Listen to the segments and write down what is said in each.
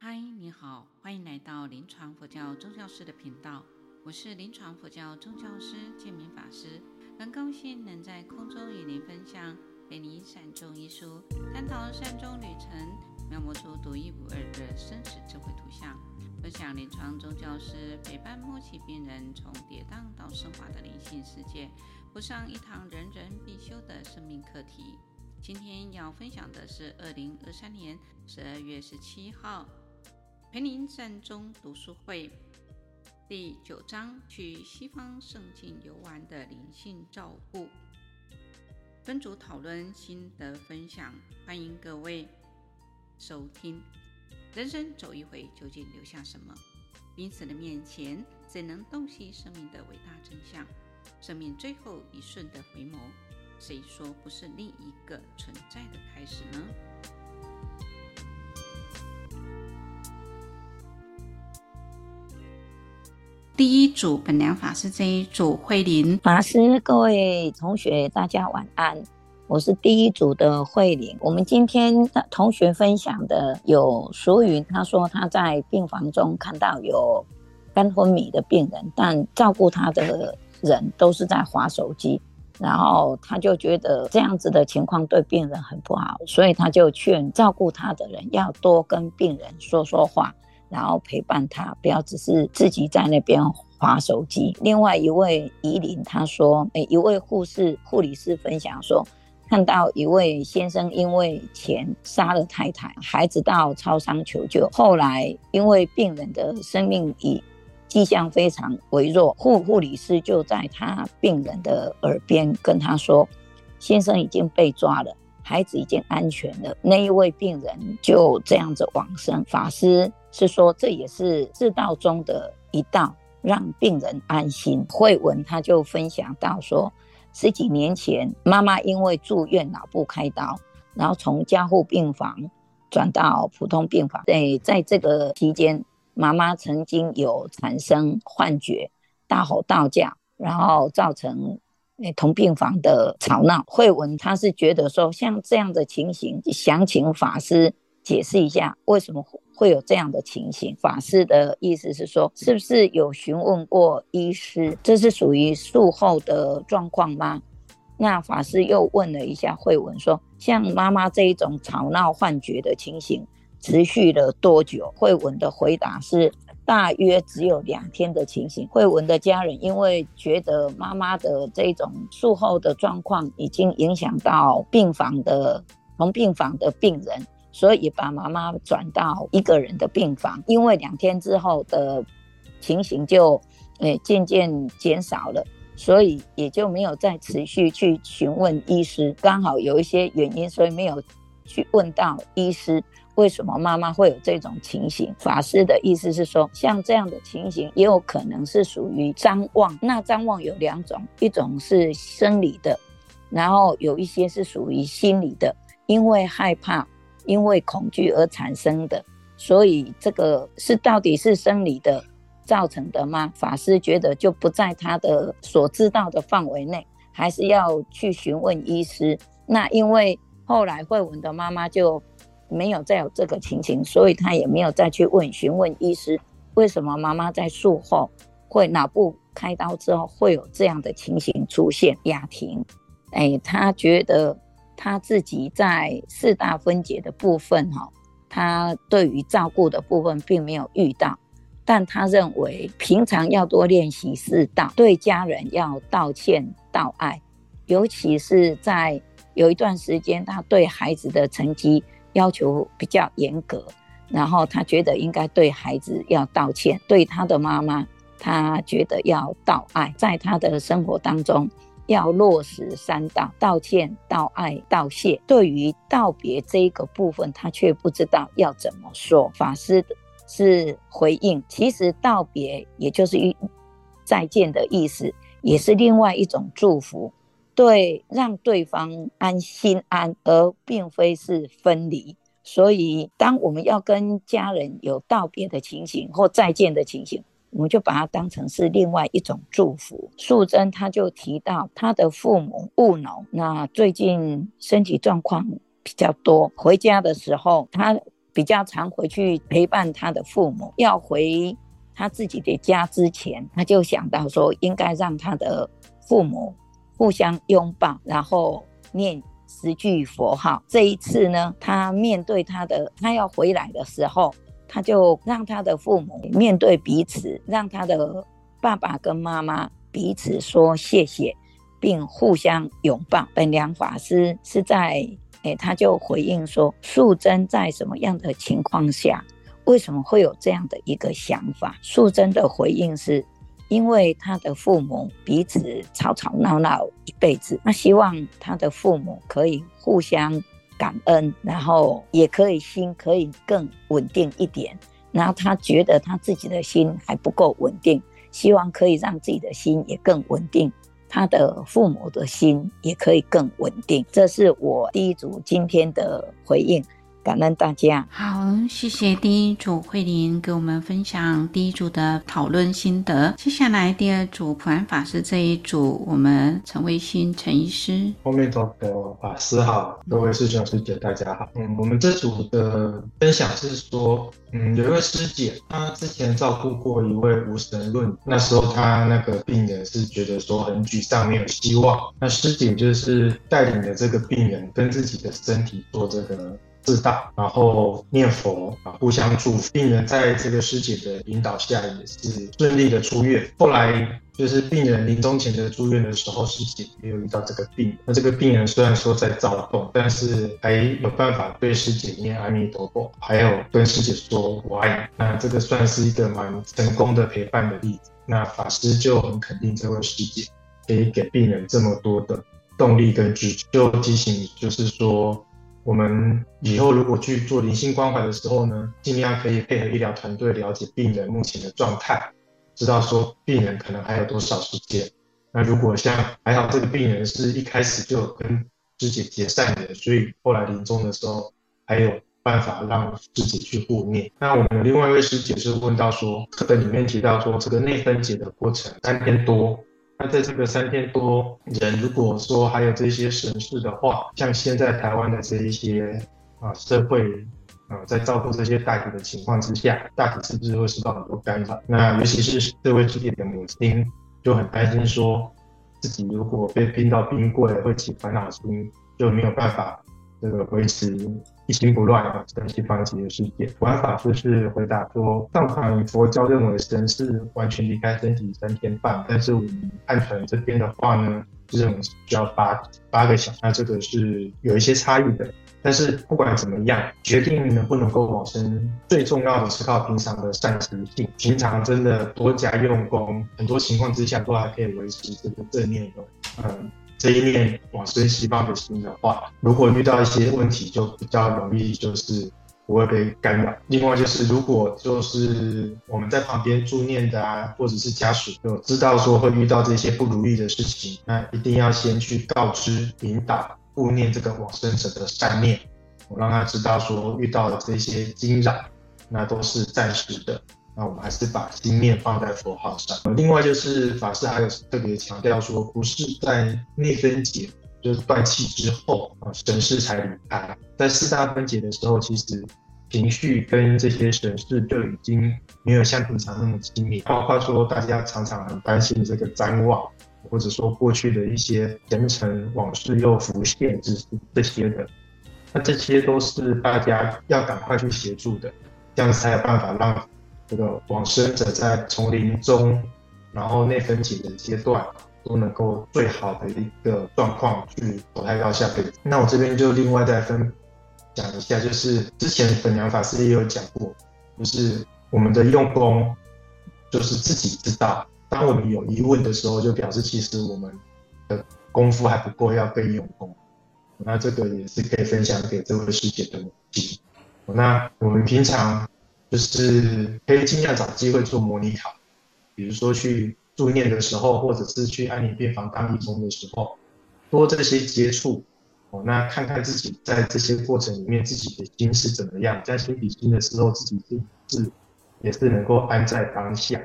嗨，你好，欢迎来到临床佛教宗教师的频道，我是临床佛教宗教师建明法师，很高兴能在空中与您分享《陪你善终》一书，探讨善终旅程，描摹出独一无二的生死智慧图像，分享临床宗教师陪伴末期病人从跌宕到升华的灵性世界，补上一堂人人必修的生命课题。今天要分享的是二零二三年十二月十七号。陪您善终读书会第九章：去西方圣境游玩的灵性照顾。分组讨论心得分享，欢迎各位收听。人生走一回，究竟留下什么？濒死的面前，怎能洞悉生命的伟大真相？生命最后一瞬的回眸，谁说不是另一个存在的开始呢？组本良法师这一组慧玲法师，各位同学，大家晚安。我是第一组的慧玲。我们今天的同学分享的有淑云，他说他在病房中看到有肝昏迷的病人，但照顾他的人都是在划手机，然后他就觉得这样子的情况对病人很不好，所以他就劝照顾他的人要多跟病人说说话。然后陪伴他，不要只是自己在那边滑手机。另外一位怡琳他说，诶，一位护士、护理师分享说，看到一位先生因为钱杀了太太，孩子到超商求救，后来因为病人的生命已迹象非常微弱，护护理师就在他病人的耳边跟他说，先生已经被抓了，孩子已经安全了。那一位病人就这样子往生。法师。是说，这也是世道中的一道，让病人安心。慧文他就分享到说，十几年前妈妈因为住院脑部开刀，然后从加护病房转到普通病房。在在这个期间，妈妈曾经有产生幻觉、大吼大叫，然后造成同病房的吵闹。慧文他是觉得说，像这样的情形，想请法师解释一下为什么会有这样的情形？法师的意思是说，是不是有询问过医师？这是属于术后的状况吗？那法师又问了一下慧文，说，像妈妈这一种吵闹幻觉的情形，持续了多久？慧文的回答是，大约只有两天的情形。慧文的家人因为觉得妈妈的这种术后的状况已经影响到病房的同病房的病人。所以把妈妈转到一个人的病房，因为两天之后的情形就诶渐渐减少了，所以也就没有再持续去询问医师。刚好有一些原因，所以没有去问到医师为什么妈妈会有这种情形。法师的意思是说，像这样的情形也有可能是属于张望。那张望有两种，一种是生理的，然后有一些是属于心理的，因为害怕。因为恐惧而产生的，所以这个是到底是生理的造成的吗？法师觉得就不在他的所知道的范围内，还是要去询问医师。那因为后来慧文的妈妈就没有再有这个情形，所以他也没有再去问询问医师，为什么妈妈在术后会脑部开刀之后会有这样的情形出现？雅婷，哎，他觉得。他自己在四大分解的部分，哈，他对于照顾的部分并没有遇到，但他认为平常要多练习四道，对家人要道歉道爱，尤其是在有一段时间，他对孩子的成绩要求比较严格，然后他觉得应该对孩子要道歉，对他的妈妈，他觉得要道爱，在他的生活当中。要落实三道：道歉、道爱、道谢。对于道别这一个部分，他却不知道要怎么说。法师是回应，其实道别也就是一再见的意思，也是另外一种祝福，对，让对方安心安，而并非是分离。所以，当我们要跟家人有道别的情形或再见的情形。我们就把它当成是另外一种祝福。素贞她就提到她的父母务农，那最近身体状况比较多，回家的时候她比较常回去陪伴她的父母。要回他自己的家之前，他就想到说，应该让他的父母互相拥抱，然后念十句佛号。这一次呢，他面对他的，他要回来的时候，他就让他的父母面对彼此，让他的爸爸跟妈妈彼此说谢谢，并互相拥抱。本良法师是在，诶，他就回应说：素贞在什么样的情况下，为什么会有这样的一个想法？素贞的回应是。因为他的父母彼此吵吵闹闹一辈子，那希望他的父母可以互相感恩，然后也可以心可以更稳定一点。然后他觉得他自己的心还不够稳定，希望可以让自己的心也更稳定，他的父母的心也可以更稳定。这是我第一组今天的回应。感恩大家。好，谢谢第一组慧玲给我们分享第一组的讨论心得。接下来第二组普安法师这一组，我们陈维新陈医师。后面的法师好，各位师兄师姐大家好。嗯，我们这组的分享是说，嗯，有一位师姐，她之前照顾过一位无神论，那时候她那个病人是觉得说很沮丧，没有希望。那师姐就是带领着这个病人跟自己的身体做这个。自大，然后念佛啊，互相祝福。病人在这个师姐的引导下，也是顺利的出院。后来就是病人临终前的住院的时候，师姐也有遇到这个病。那这个病人虽然说在躁动，但是还有办法对师姐念阿弥陀佛，还有跟师姐说我爱你。那这个算是一个蛮成功的陪伴的例子。那法师就很肯定这位师姐可以给病人这么多的动力跟支持，就提醒就是说。我们以后如果去做灵性关怀的时候呢，尽量可以配合医疗团队了解病人目前的状态，知道说病人可能还有多少时间。那如果像还好这个病人是一开始就跟师姐结善缘，所以后来临终的时候还有办法让师姐去护念。那我们另外一位师姐是问到说，课本里面提到说这个内分解的过程三天多。那在这个三千多人，如果说还有这些神事的话，像现在台湾的这一些啊社会啊，在照顾这些大体的情况之下，大体是不是会受到很多干扰？那尤其是这位师姐的母亲就很担心，说自己如果被冰到冰柜，会起烦恼心，就没有办法这个维持。一心不乱啊，神西方极乐世界。普安法师是回答说，藏传佛教认为神是完全离开身体三天半，但是我们汉传这边的话呢，是认为需要八八个小时，那这个是有一些差异的。但是不管怎么样，决定能不能够往生，最重要的是靠平常的善习性，平常真的多加用功，很多情况之下都还可以维持这个正念的，嗯。这一念往生西方的心的话，如果遇到一些问题，就比较容易就是不会被干扰。另外就是，如果就是我们在旁边助念的啊，或者是家属有知道说会遇到这些不如意的事情，那一定要先去告知、引导、护念这个往生者的善念，我让他知道说遇到的这些惊扰，那都是暂时的。那我们还是把心念放在佛号上。另外就是法师还有特别强调说，不是在内分解，就是断气之后啊，神识才离开。在四大分解的时候，其实情绪跟这些神识就已经没有像平常那么亲密。包括说大家常常很担心这个瞻望，或者说过去的一些前尘往事又浮现，这这些的，那这些都是大家要赶快去协助的，这样才有办法让。这个往生者在从临终，然后内分解的阶段，都能够最好的一个状况去投胎到下辈子。那我这边就另外再分享一下，就是之前本良法师也有讲过，就是我们的用功，就是自己知道。当我们有疑问的时候，就表示其实我们的功夫还不够，要更用功。那这个也是可以分享给这位师姐的母亲。那我们平常。就是可以尽量找机会做模拟考，比如说去住念的时候，或者是去安宁病房当义工的时候，多这些接触哦，那看看自己在这些过程里面自己的心是怎么样，在心比心的时候，自己是是也是能够安在当下，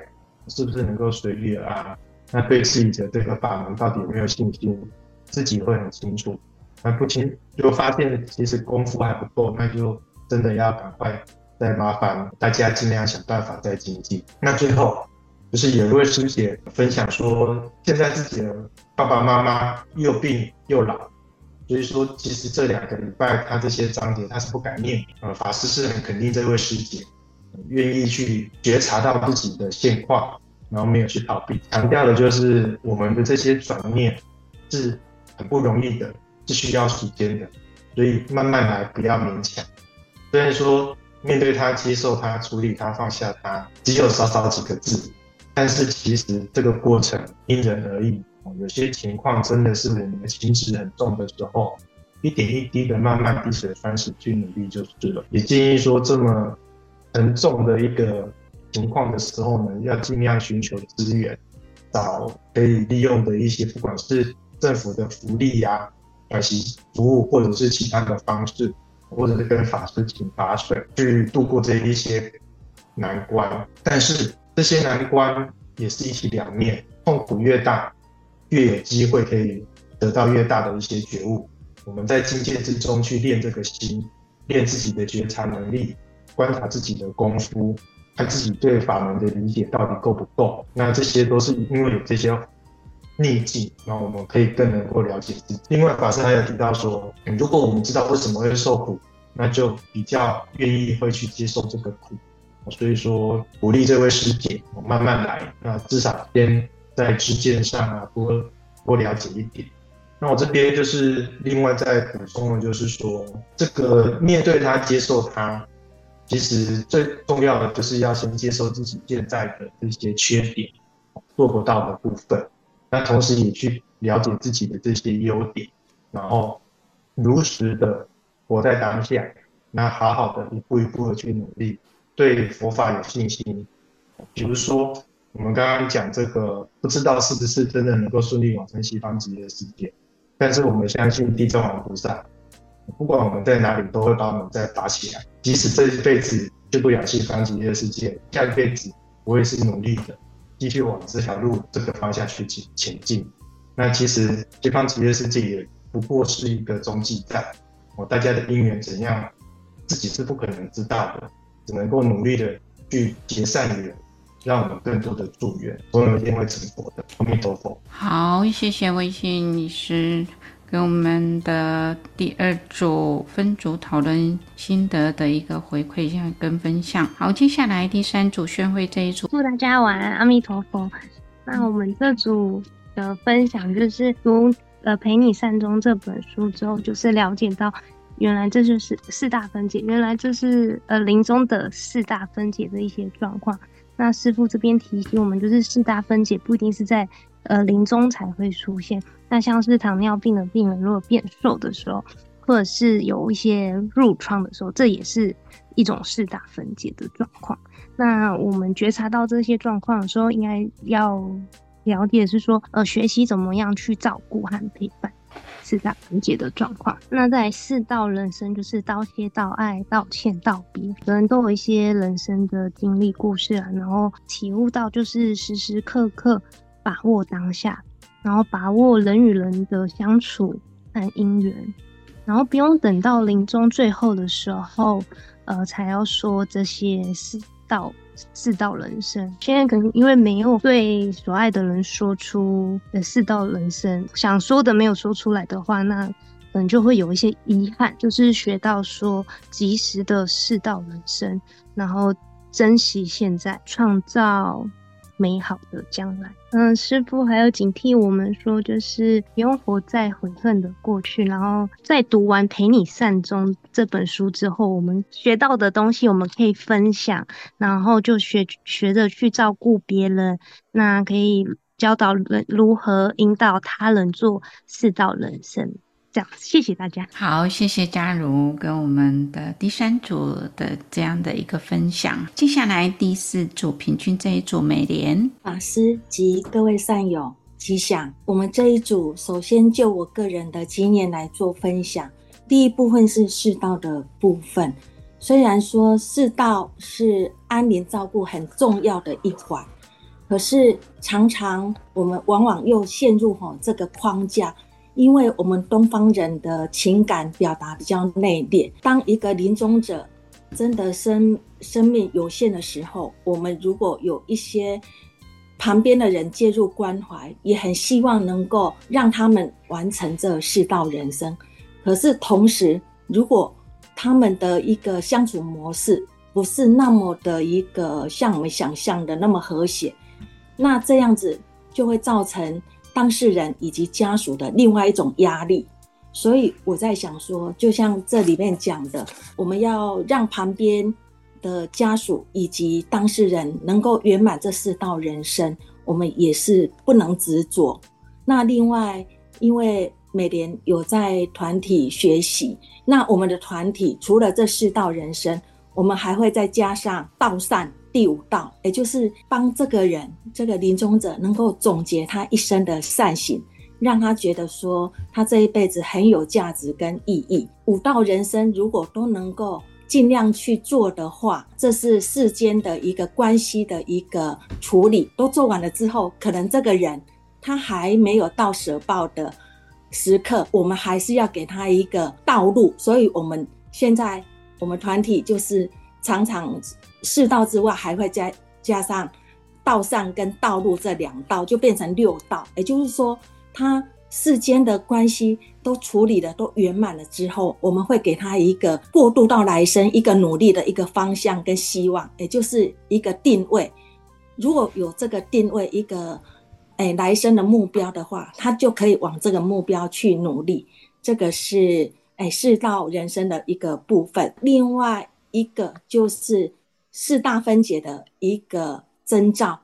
是不是能够随遇而安？那对自己的这个法门到底有没有信心，自己会很清楚。那不清就发现其实功夫还不够，那就。真的要赶快再麻烦大家尽量想办法再经济。那最后就是有一位师姐分享说，现在自己的爸爸妈妈又病又老，所以说其实这两个礼拜他这些章节他是不敢念。呃，法师是很肯定这位师姐愿意去觉察到自己的现况，然后没有去逃避，强调的就是我们的这些转念是很不容易的，是需要时间的。所以慢慢来，不要勉强。虽然说面对他、接受他、处理他、放下他，只有少少几个字，但是其实这个过程因人而异。有些情况真的是我们的情绪很重的时候，一点一滴的慢慢滴水穿石去努力就是了。也建议说，这么沉重的一个情况的时候呢，要尽量寻求资源，找可以利用的一些，不管是政府的福利呀、啊。关系服务，或者是其他的方式，或者是跟法师请法水去度过这一些难关。但是这些难关也是一体两面，痛苦越大，越有机会可以得到越大的一些觉悟。我们在境界之中去练这个心，练自己的觉察能力，观察自己的功夫，看自己对法门的理解到底够不够。那这些都是因为有这些。逆境，然后我们可以更能够了解自己。另外，法师还有提到说，如果我们知道为什么会受苦，那就比较愿意会去接受这个苦。所以说，鼓励这位师姐慢慢来，那至少先在知见上啊多多了解一点。那我这边就是另外再补充的，就是说，这个面对他、接受他，其实最重要的就是要先接受自己现在的这些缺点，做不到的部分。那同时也去了解自己的这些优点，然后如实的活在当下，那好好的一步一步的去努力，对佛法有信心。比如说我们刚刚讲这个，不知道是不是真的能够顺利往生西方极乐世界，但是我们相信地藏王菩萨，不管我们在哪里，都会把我们再拔起来。即使这一辈子去不了西方极乐世界，下一辈子我也是努力的。继续往这条路这个方向去前前进，那其实西方极乐世界也不过是一个中继站，哦，大家的因缘怎样，自己是不可能知道的，只能够努力的去结善缘，让我们更多的助缘，总有一天会成佛的。阿弥陀佛。好，谢谢微信女士。给我们的第二组分组讨论心得的一个回馈跟分享。好，接下来第三组宣会这一组，祝大家晚安，阿弥陀佛。那我们这组的分享就是读呃《陪你善终》这本书之后，就是了解到原来这就是四大分解，原来这是呃临终的四大分解的一些状况。那师父这边提醒我们，就是四大分解不一定是在呃临终才会出现。那像是糖尿病的病人，如果变瘦的时候，或者是有一些褥疮的时候，这也是一种四大分解的状况。那我们觉察到这些状况的时候，应该要了解是说，呃，学习怎么样去照顾和陪伴四大分解的状况。那在四道人生，就是道谢、道爱、道歉、道别，可能都有一些人生的经历故事啊，然后体悟到就是时时刻刻把握当下。然后把握人与人的相处和姻缘，然后不用等到临终最后的时候，呃，才要说这些世道世道人生。现在可能因为没有对所爱的人说出的世道人生，想说的没有说出来的话，那可能就会有一些遗憾。就是学到说及时的世道人生，然后珍惜现在，创造美好的将来。嗯，师傅还要警惕我们说，就是不用活在悔恨的过去。然后在读完《陪你善终》这本书之后，我们学到的东西我们可以分享，然后就学学着去照顾别人，那可以教导人如何引导他人做四道人生。这样，谢谢大家。好，谢谢嘉如跟我们的第三组的这样的一个分享。接下来第四组平均这一组美莲法师及各位善友吉祥。我们这一组首先就我个人的经验来做分享。第一部分是世道的部分，虽然说世道是安宁照顾很重要的一环，可是常常我们往往又陷入吼这个框架。因为我们东方人的情感表达比较内敛，当一个临终者真的生生命有限的时候，我们如果有一些旁边的人介入关怀，也很希望能够让他们完成这世道人生。可是同时，如果他们的一个相处模式不是那么的一个像我们想象的那么和谐，那这样子就会造成当事人以及家属的另外一种压力。所以我在想说，就像这里面讲的，我们要让旁边的家属以及当事人能够圆满这四道人生，我们也是不能执着。那另外，因为美莲有在团体学习，那我们的团体除了这四道人生，我们还会再加上道善第五道，也就是帮这个人这个临终者能够总结他一生的善行。让他觉得说他这一辈子很有价值跟意义。五道人生如果都能够尽量去做的话，这是世间的一个关系的一个处理。都做完了之后，可能这个人他还没有到舍报的时刻，我们还是要给他一个道路。所以，我们现在我们团体就是常常四道之外，还会加加上道善跟道路这两道，就变成六道。也就是说。他世间的关系都处理的都圆满了之后，我们会给他一个过渡到来生一个努力的一个方向跟希望，也就是一个定位。如果有这个定位，一个哎来生的目标的话，他就可以往这个目标去努力。这个是哎四道人生的一个部分。另外一个就是四大分解的一个征兆。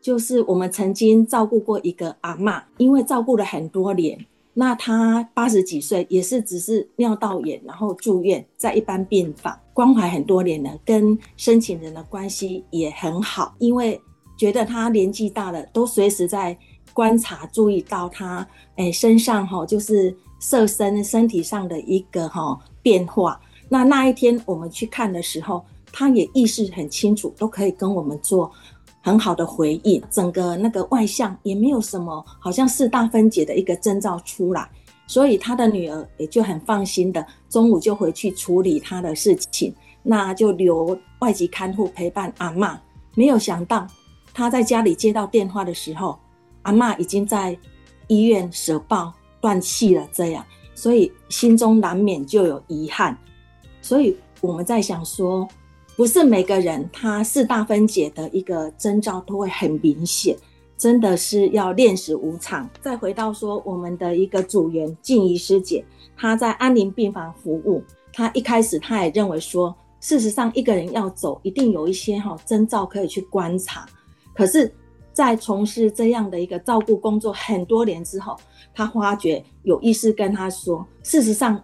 就是我们曾经照顾过一个阿嬷，因为照顾了很多年，那她八十几岁，也是只是尿道炎，然后住院在一般病房关怀很多年了，跟申请人的关系也很好，因为觉得她年纪大了，都随时在观察、注意到她哎身上哈，就是色身身体上的一个哈变化。那那一天我们去看的时候，他也意识很清楚，都可以跟我们做。很好的回应，整个那个外向也没有什么，好像四大分解的一个征兆出来，所以他的女儿也就很放心的，中午就回去处理他的事情，那就留外籍看护陪伴阿嬷。没有想到他在家里接到电话的时候，阿嬷已经在医院舍报断气了，这样，所以心中难免就有遗憾，所以我们在想说。不是每个人他四大分解的一个征兆都会很明显，真的是要练死无常。再回到说我们的一个组员静怡师姐，她在安宁病房服务，她一开始她也认为说，事实上一个人要走，一定有一些哈征兆可以去观察。可是，在从事这样的一个照顾工作很多年之后，她发觉有医师跟她说，事实上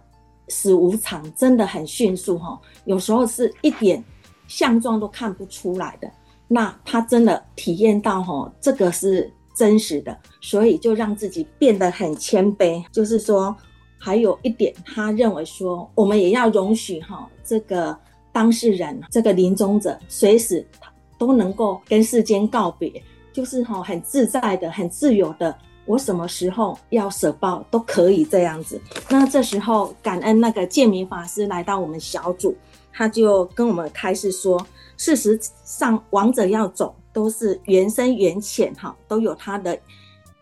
死无常，真的很迅速哈，有时候是一点。相状都看不出来的，那他真的体验到吼，这个是真实的，所以就让自己变得很谦卑。就是说，还有一点，他认为说，我们也要容许哈，这个当事人，这个临终者，随时都能够跟世间告别，就是哈，很自在的、很自由的，我什么时候要舍报都可以这样子。那这时候，感恩那个建明法师来到我们小组。他就跟我们开示说，事实上，亡者要走都是缘深缘浅，哈，都有他的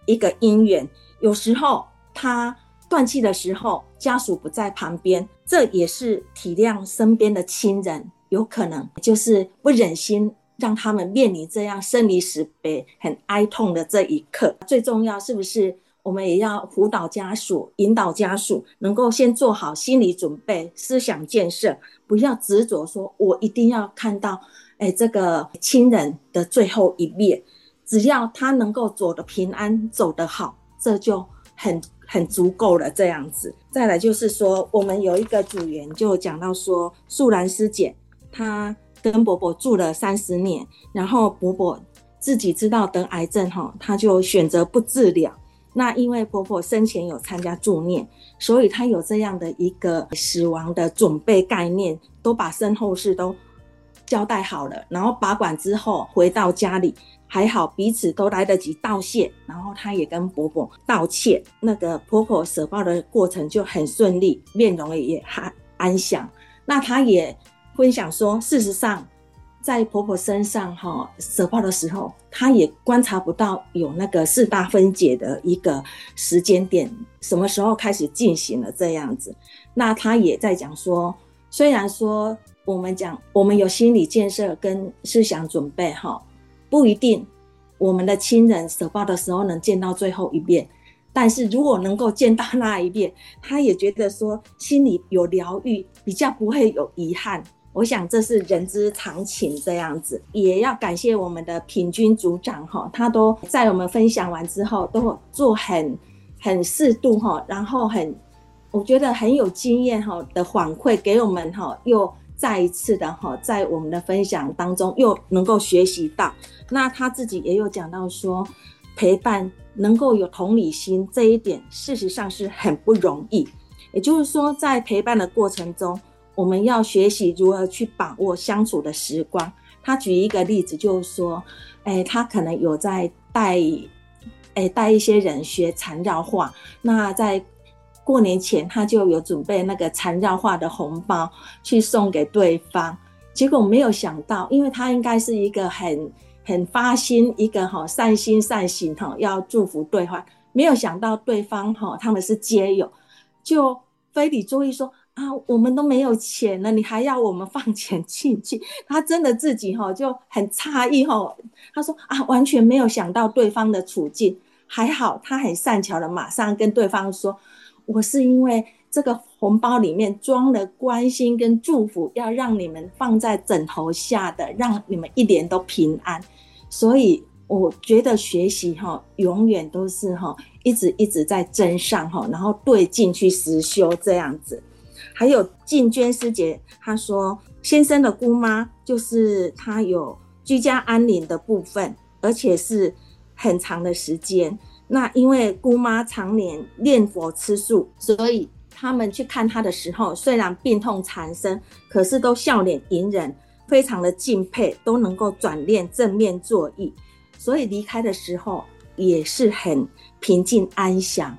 一个因缘。有时候他断气的时候，家属不在旁边，这也是体谅身边的亲人，有可能就是不忍心让他们面临这样生离死别、很哀痛的这一刻。最重要是不是？我们也要辅导家属，引导家属，能够先做好心理准备、思想建设，不要执着说，我一定要看到，哎，这个亲人的最后一面。只要他能够走得平安、走得好，这就很很足够了。这样子，再来就是说，我们有一个组员就讲到说，素兰师姐她跟伯伯住了三十年，然后伯伯自己知道得癌症哈，他就选择不治疗。那因为婆婆生前有参加助念，所以她有这样的一个死亡的准备概念，都把身后事都交代好了。然后拔管之后回到家里，还好彼此都来得及道谢，然后她也跟婆婆道歉，那个婆婆舍报的过程就很顺利，面容也还安详。那她也分享说，事实上，在婆婆身上哈舍报的时候，她也观察不到有那个四大分解的一个时间点，什么时候开始进行了这样子。那她也在讲说，虽然说我们讲我们有心理建设跟思想准备哈，不一定我们的亲人舍报的时候能见到最后一面。但是如果能够见到那一面，他也觉得说心里有疗愈，比较不会有遗憾。我想这是人之常情，这样子也要感谢我们的平均组长哈，他都在我们分享完之后都做很很适度哈，然后很我觉得很有经验哈的反馈给我们哈，又再一次的哈在我们的分享当中又能够学习到。那他自己也有讲到说陪伴。能够有同理心这一点，事实上是很不容易。也就是说，在陪伴的过程中，我们要学习如何去把握相处的时光。他举一个例子，就是说，哎，他可能有在带，哎，带一些人学缠绕画。那在过年前，他就有准备那个缠绕画的红包去送给对方。结果没有想到，因为他应该是一个很。很发心一个哈善心善行哈，要祝福对方，没有想到对方哈他们是街友，就非礼注意说啊，我们都没有钱了，你还要我们放钱进去？他真的自己哈就很诧异哈，他说啊，完全没有想到对方的处境，还好他很善巧的马上跟对方说，我是因为这个红包里面装了关心跟祝福，要让你们放在枕头下的，让你们一年都平安。所以我觉得学习哈，永远都是哈，一直一直在增上哈，然后对镜去实修这样子。还有静娟师姐她说，先生的姑妈就是她有居家安宁的部分，而且是很长的时间。那因为姑妈常年念佛吃素，所以他们去看她的时候，虽然病痛缠身，可是都笑脸迎人。非常的敬佩，都能够转念正面作意，所以离开的时候也是很平静安详。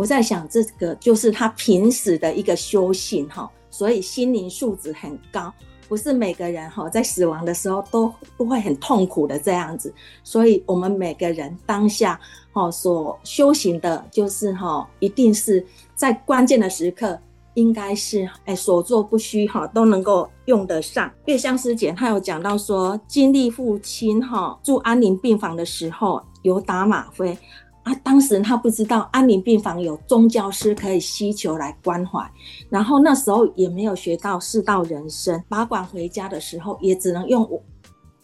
我在想，这个就是他平时的一个修行哈，所以心灵素质很高，不是每个人哈在死亡的时候都不会很痛苦的这样子。所以我们每个人当下哈所修行的，就是哈一定是在关键的时刻。应该是哎，所作不虚哈，都能够用得上。月香师姐她有讲到说，经历父亲哈住安宁病房的时候有打吗啡啊，当时他不知道安宁病房有宗教师可以需求来关怀，然后那时候也没有学到世道人生，拔管回家的时候也只能用我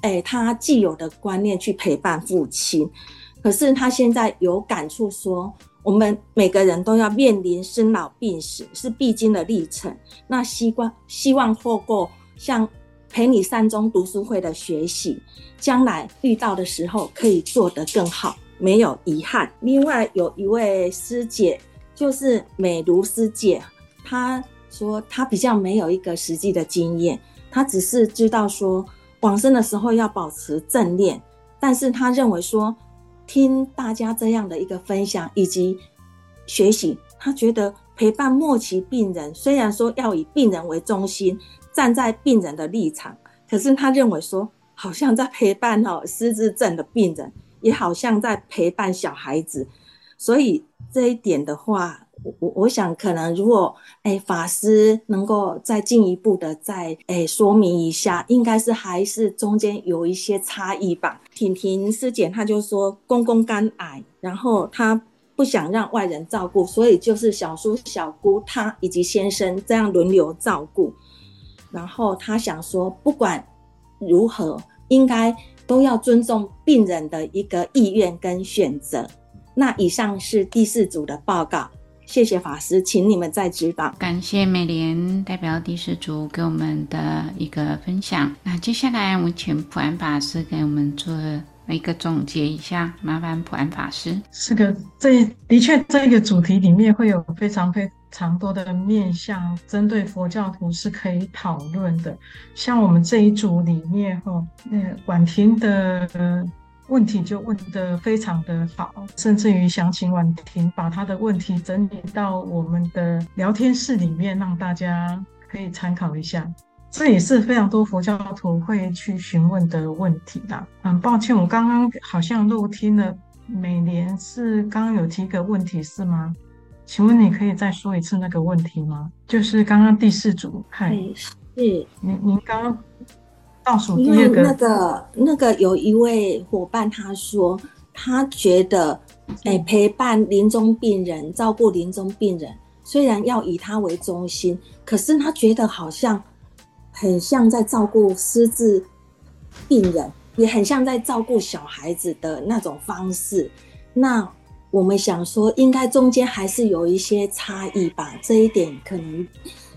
哎他既有的观念去陪伴父亲，可是他现在有感触说。我们每个人都要面临生老病死，是必经的历程。那希望希望透过像陪你三中读书会的学习，将来遇到的时候可以做得更好，没有遗憾。另外有一位师姐，就是美如师姐，她说她比较没有一个实际的经验，她只是知道说往生的时候要保持正念，但是她认为说。听大家这样的一个分享以及学习，她觉得陪伴末期病人，虽然说要以病人为中心，站在病人的立场，可是她认为说，好像在陪伴哦失智症的病人，也好像在陪伴小孩子，所以这一点的话。我我想，可能如果哎、法师能够再进一步的再哎、说明一下，应该是还是中间有一些差异吧。婷婷师姐她就说公公肝癌，然后她不想让外人照顾，所以就是小叔小姑她以及先生这样轮流照顾。然后她想说，不管如何，应该都要尊重病人的一个意愿跟选择。那以上是第四组的报告。谢谢法师，请你们再指导。感谢美莲代表第四组给我们的一个分享。那接下来我们请普安法师给我们做一个总结一下，麻烦普安法师。是个，这的确这个主题里面会有非常非常多的面向，针对佛教徒是可以讨论的。像我们这一组里面哈，那婉婷的。问题就问得非常的好，甚至于想请婉婷把她的问题整理到我们的聊天室里面，让大家可以参考一下。这也是非常多佛教徒会去询问的问题啦。很抱歉，我刚刚好像漏听了，美莲是刚刚有提个问题是吗？请问你可以再说一次那个问题吗？就是刚刚第四组，嗨，是您您刚刚倒数第二个，那个那个有一位伙伴他说，他觉得，哎、欸，陪伴临终病人，照顾临终病人，虽然要以他为中心，可是他觉得好像很像在照顾失智病人，也很像在照顾小孩子的那种方式。那我们想说，应该中间还是有一些差异吧？这一点可能，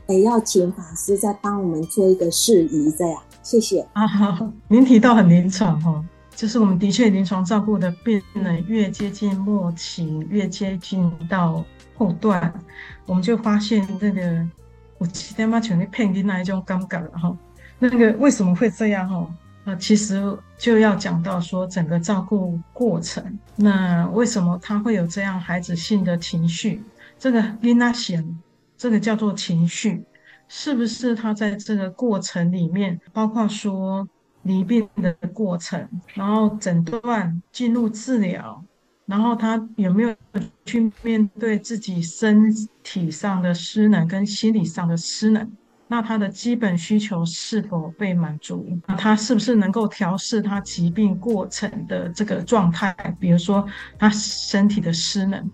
也要请法师再帮我们做一个释疑，这样。谢谢啊。哈，您提到很临床哈，就是我们的确临床照顾的病人越接近末期，越接近到后段，我们就发现这个我今天嘛全力骗你那一种尴尬了哈。那个为什么会这样哈？那其实就要讲到说整个照顾过程，那为什么他会有这样孩子性的情绪？这个囡仔型，这个叫做情绪，是不是他在这个过程里面，包括说离病的过程，然后诊断、进入治疗，然后他有没有去面对自己身体上的失能跟心理上的失能？那他的基本需求是否被满足？那他是不是能够调试他疾病过程的这个状态？比如说他身体的失能，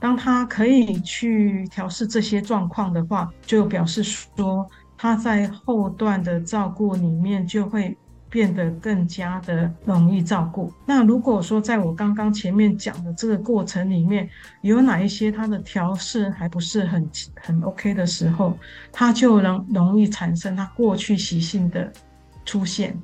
当他可以去调试这些状况的话，就表示说他在后段的照顾里面就会。变得更加的容易照顾。那如果说在我刚刚前面讲的这个过程里面，有哪一些它的调试还不是很很 OK 的时候，它就能容易产生它过去习性的出现。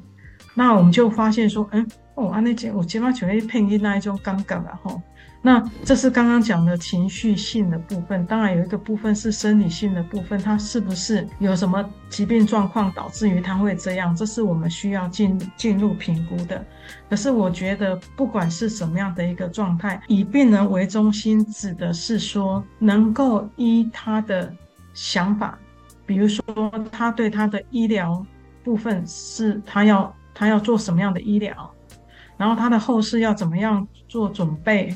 那我们就发现说，嗯，哦，安那姐，我今晚就会配音那一种尴尬了哈。那这是刚刚讲的情绪性的部分，当然有一个部分是生理性的部分，它是不是有什么疾病状况导致于他会这样？这是我们需要进进入评估的。可是我觉得，不管是什么样的一个状态，以病人为中心，指的是说能够依他的想法，比如说他对他的医疗部分是他要他要做什么样的医疗，然后他的后事要怎么样做准备。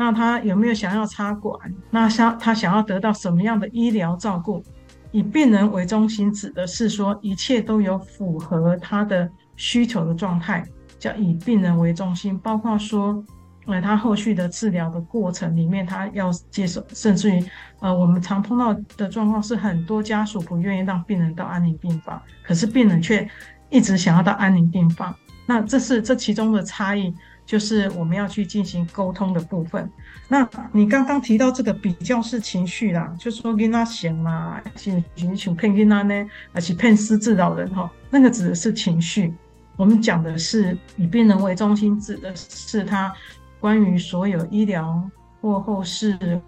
那他有没有想要插管？那想他想要得到什么样的医疗照顾？以病人为中心，指的是说一切都有符合他的需求的状态，叫以病人为中心。包括说，呃，他后续的治疗的过程里面，他要接受，甚至于，呃，我们常碰到的状况是，很多家属不愿意让病人到安宁病房，可是病人却一直想要到安宁病房。那这是这其中的差异。就是我们要去进行沟通的部分。那你刚刚提到这个比较是情绪啦，就说跟他行啦，去寻求骗跟他呢，而且骗失智老人哈，那个指的是情绪。我们讲的是以病人为中心，指的是他关于所有医疗或后事，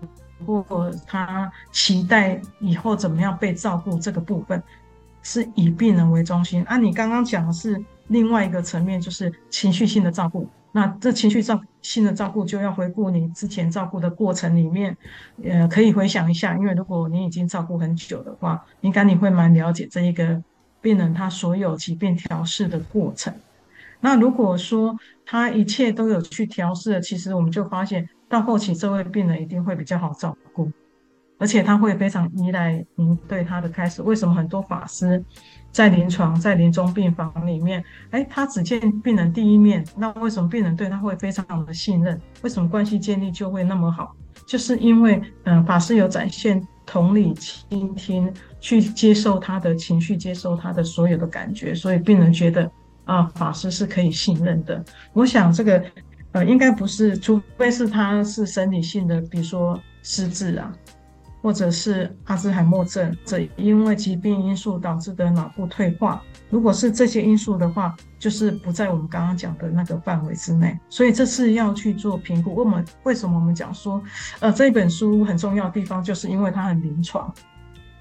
或他期待以后怎么样被照顾这个部分，是以病人为中心。啊，你刚刚讲的是另外一个层面，就是情绪性的照顾。那这情绪照性的照顾就要回顾你之前照顾的过程里面，呃，可以回想一下，因为如果你已经照顾很久的话，应该你会蛮了解这一个病人他所有疾病调试的过程。那如果说他一切都有去调适，其实我们就发现到后期这位病人一定会比较好照顾，而且他会非常依赖您对他的开始。为什么很多法师？在临床，在临终病房里面，哎，他只见病人第一面，那为什么病人对他会非常的信任？为什么关系建立就会那么好？就是因为，嗯、法师有展现同理、倾听，去接受他的情绪，接受他的所有的感觉，所以病人觉得啊，法师是可以信任的。我想这个，呃，应该不是，除非是他是生理性的，比如说失智啊。或者是阿兹海默症，这因为疾病因素导致的脑部退化，如果是这些因素的话，就是不在我们刚刚讲的那个范围之内。所以这次要去做评估。我们为什么我们讲说，呃，这一本书很重要的地方，就是因为它很临床，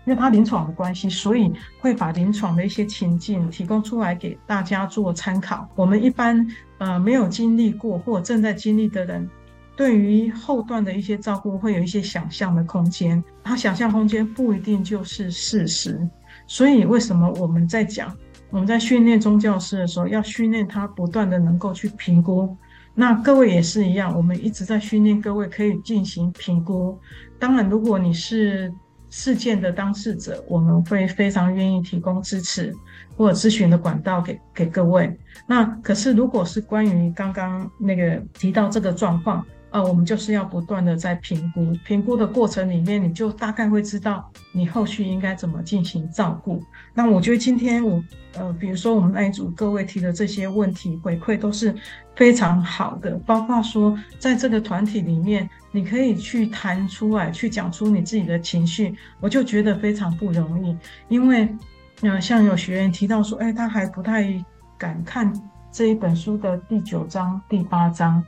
因为它临床的关系，所以会把临床的一些情境提供出来给大家做参考。我们一般呃没有经历过或正在经历的人。对于后段的一些照顾，会有一些想象的空间。他想象空间不一定就是事实，所以为什么我们在讲我们在训练宗教师的时候，要训练他不断的能够去评估。那各位也是一样，我们一直在训练各位可以进行评估。当然，如果你是事件的当事者，我们会非常愿意提供支持或者咨询的管道给给各位。那可是，如果是关于刚刚那个提到这个状况，呃，我们就是要不断的在评估，评估的过程里面，你就大概会知道你后续应该怎么进行照顾。那我觉得今天我，呃，比如说我们那一组各位提的这些问题回馈都是非常好的，包括说在这个团体里面，你可以去谈出来，去讲出你自己的情绪，我就觉得非常不容易。因为，呃，像有学员提到说，哎，他还不太敢看这一本书的第九章、第八章。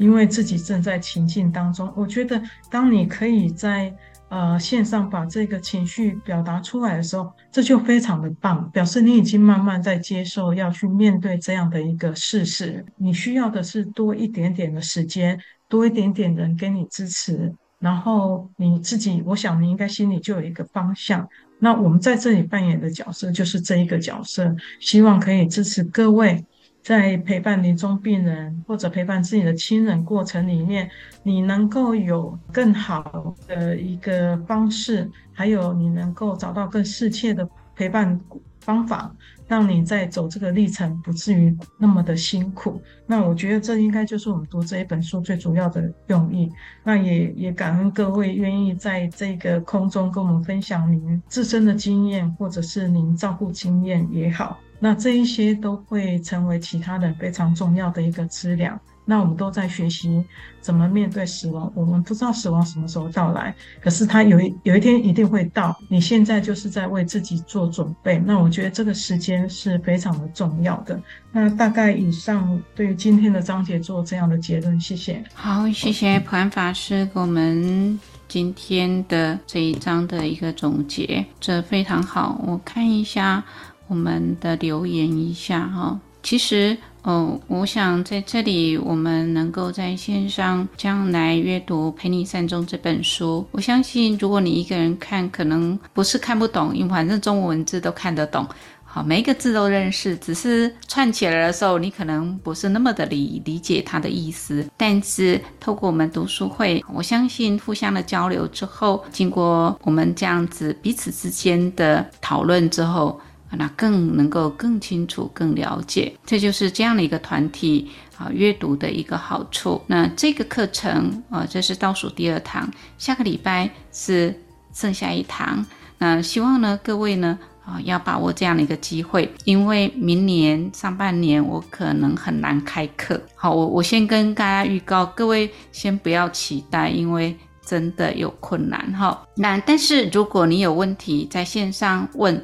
因为自己正在情境当中，我觉得当你可以在呃线上把这个情绪表达出来的时候，这就非常的棒，表示你已经慢慢在接受要去面对这样的一个事实。你需要的是多一点点的时间，多一点点人给你支持，然后你自己，我想你应该心里就有一个方向。那我们在这里扮演的角色就是这一个角色，希望可以支持各位。在陪伴临终病人或者陪伴自己的亲人过程里面，你能够有更好的一个方式，还有你能够找到更适切的陪伴方法，让你在走这个历程不至于那么的辛苦。那我觉得这应该就是我们读这一本书最主要的用意。那也也感恩各位愿意在这个空中跟我们分享您自身的经验，或者是您照顾经验也好。那这一些都会成为其他人非常重要的一个资料。那我们都在学习怎么面对死亡。我们不知道死亡什么时候到来，可是它有一有一天一定会到。你现在就是在为自己做准备。那我觉得这个时间是非常的重要的。那大概以上对于今天的章节做这样的结论。谢谢。好，谢谢普安法师给我们今天的这一章的一个总结，这非常好。我看一下。我们的留言一下哈，其实哦，我想在这里我们能够在线上将来阅读《陪你善终》这本书，我相信如果你一个人看，可能不是看不懂，因为反正中文文字都看得懂，好，每一个字都认识，只是串起来的时候，你可能不是那么的理理解它的意思。但是透过我们读书会，我相信互相的交流之后，经过我们这样子彼此之间的讨论之后。那更能够更清楚、更了解，这就是这样的一个团体啊阅读的一个好处。那这个课程啊，这是倒数第二堂，下个礼拜是剩下一堂。那希望呢，各位呢啊要把握这样的一个机会，因为明年上半年我可能很难开课。好，我我先跟大家预告，各位先不要期待，因为真的有困难哈。那但是如果你有问题，在线上问。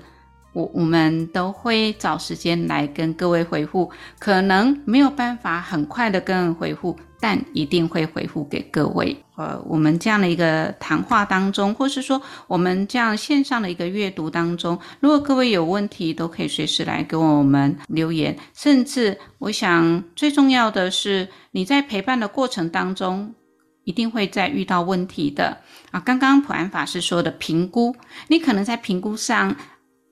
我我们都会找时间来跟各位回复，可能没有办法很快的跟人回复，但一定会回复给各位。呃，我们这样的一个谈话当中，或是说我们这样线上的一个阅读当中，如果各位有问题，都可以随时来给我们留言。甚至我想最重要的是，你在陪伴的过程当中，一定会再遇到问题的啊。刚刚普安法师说的评估，你可能在评估上。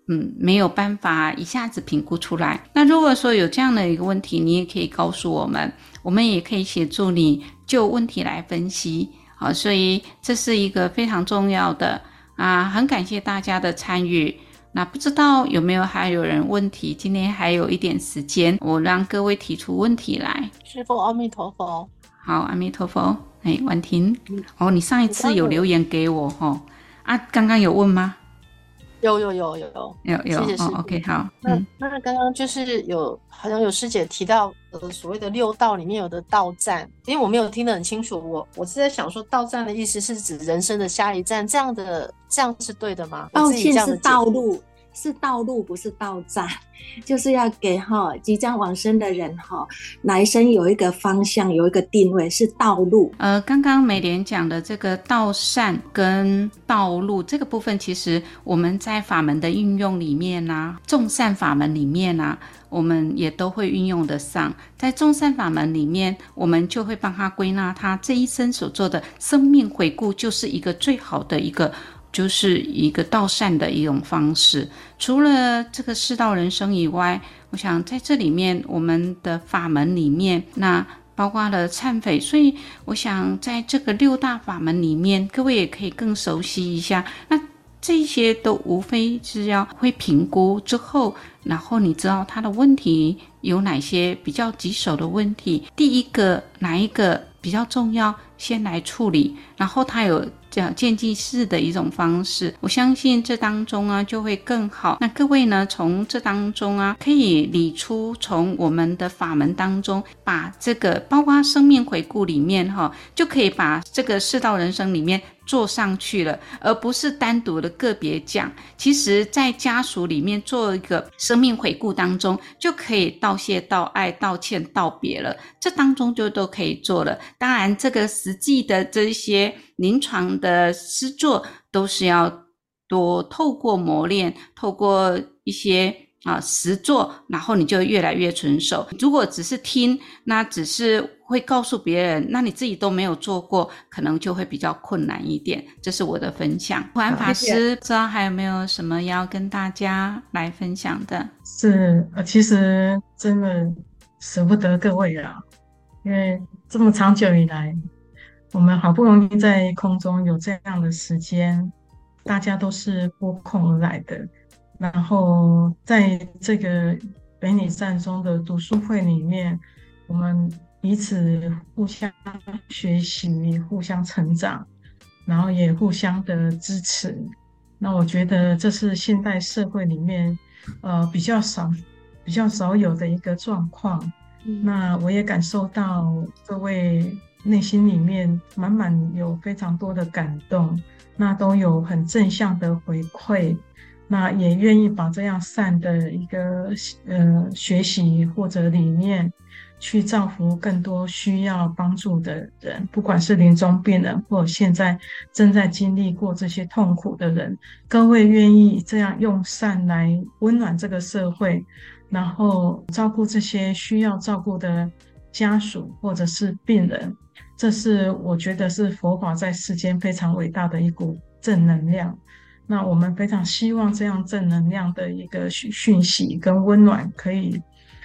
嗯，没有办法一下子评估出来。那如果说有这样的一个问题，你也可以告诉我们，我们也可以协助你就问题来分析。好，所以这是一个非常重要的啊，很感谢大家的参与。那不知道有没有还有人问题？今天还有一点时间，我让各位提出问题来。师父，阿弥陀佛。好，阿弥陀佛。哎，婉婷，哦，你上一次有留言给我哈？啊，刚刚有问吗？有有有有有有有，谢谢师姐。OK，好。那那刚刚就是有好像有师姐提到呃所谓的六道里面有的道站，因为我没有听得很清楚，我我是在想说道站的意思是指人生的下一站，这样的这样是对的吗？道歉是道路。是道路，不是道站，就是要给哈即将往生的人哈来生有一个方向，有一个定位，是道路。呃，刚刚美莲讲的这个道善跟道路这个部分，其实我们在法门的运用里面呢、众善法门里面呢、我们也都会运用得上。在众善法门里面，我们就会帮他归纳他这一生所做的生命回顾，就是一个最好的一个。就是一个道善的一种方式。除了这个世道人生以外，我想在这里面，我们的法门里面，那包括了忏悔，所以我想在这个六大法门里面，各位也可以更熟悉一下。那这些都无非是要会评估之后，然后你知道他的问题有哪些比较棘手的问题，第一个哪一个比较重要，先来处理，然后他有。叫渐进式的一种方式，我相信这当中啊就会更好。那各位呢，从这当中啊可以理出从我们的法门当中，把这个包括生命回顾里面哈，就可以把这个世道人生里面。做上去了，而不是单独的个别讲。其实，在家属里面做一个生命回顾当中，就可以道谢、道爱、道歉、道别了。这当中就都可以做了。当然，这个实际的这些临床的诗作，都是要多透过磨练，透过一些。啊，实做，然后你就越来越纯熟。如果只是听，那只是会告诉别人，那你自己都没有做过，可能就会比较困难一点。这是我的分享。普安法师，不知道还有没有什么要跟大家来分享的？是，呃，其实真的舍不得各位啊，因为这么长久以来，我们好不容易在空中有这样的时间，大家都是拨空而来的。然后在这个陪你善终的读书会里面，我们彼此互相学习、互相成长，然后也互相的支持。那我觉得这是现代社会里面呃比较少、比较少有的一个状况。那我也感受到各位内心里面满满有非常多的感动，那都有很正向的回馈。那也愿意把这样善的一个呃学习或者理念，去造福更多需要帮助的人，不管是临终病人，或现在正在经历过这些痛苦的人，各位愿意这样用善来温暖这个社会，然后照顾这些需要照顾的家属或者是病人，这是我觉得是佛法在世间非常伟大的一股正能量。那我们非常希望这样正能量的一个讯讯息跟温暖，可以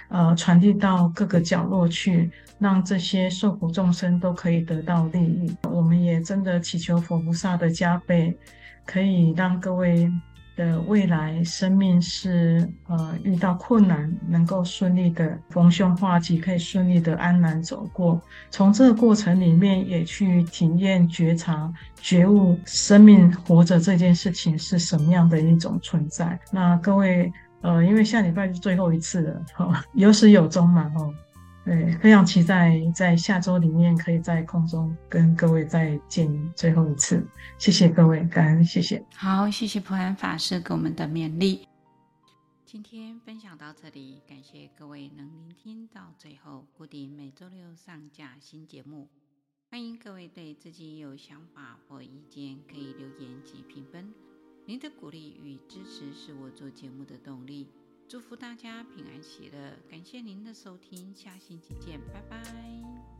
呃传递到各个角落去，让这些受苦众生都可以得到利益。我们也真的祈求佛菩萨的加倍，可以让各位。的未来生命是呃遇到困难能够顺利的逢凶化吉，可以顺利的安然走过。从这个过程里面也去体验觉察觉悟生命活着这件事情是什么样的一种存在。那各位呃，因为下礼拜是最后一次了，哈，有始有终嘛，哈。对，非常期待在下周里面可以在空中跟各位再见最后一次，谢谢各位，感恩，谢谢。好，谢谢普安法师给我们的勉励。今天分享到这里，感谢各位能聆听到最后。固定每周六上架新节目，欢迎各位对自己有想法或意见可以留言及评分。您的鼓励与支持是我做节目的动力。祝福大家平安喜乐，感谢您的收听，下星期见，拜拜。